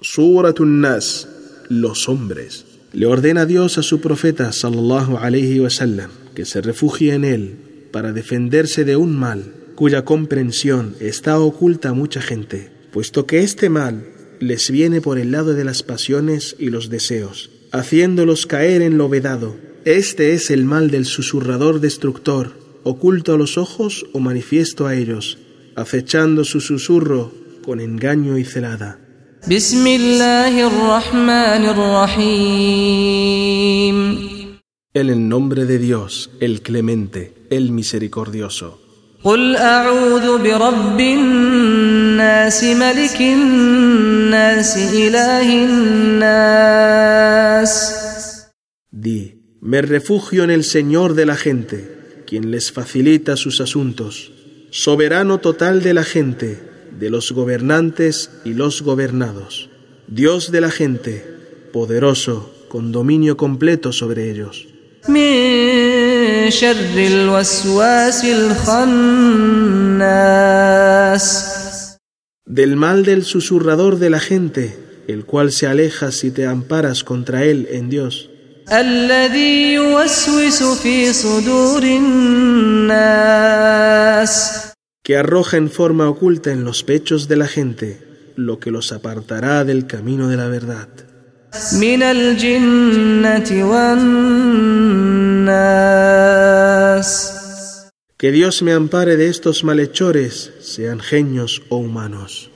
Suratun Nas, los hombres. Le ordena Dios a su profeta sallallahu alaihi wasallam que se refugie en él para defenderse de un mal cuya comprensión está oculta a mucha gente, puesto que este mal les viene por el lado de las pasiones y los deseos, haciéndolos caer en lo vedado. Este es el mal del susurrador destructor, oculto a los ojos o manifiesto a ellos, acechando su susurro con engaño y celada. En el nombre de Dios, el clemente, el misericordioso. Di, me refugio en el Señor de la gente, quien les facilita sus asuntos, soberano total de la gente, de los gobernantes y los gobernados, Dios de la gente, poderoso, con dominio completo sobre ellos. Del mal del susurrador de la gente, el cual se aleja si te amparas contra él en Dios. Que arroja en forma oculta en los pechos de la gente lo que los apartará del camino de la verdad. Que Dios me ampare de estos malhechores, sean genios o humanos.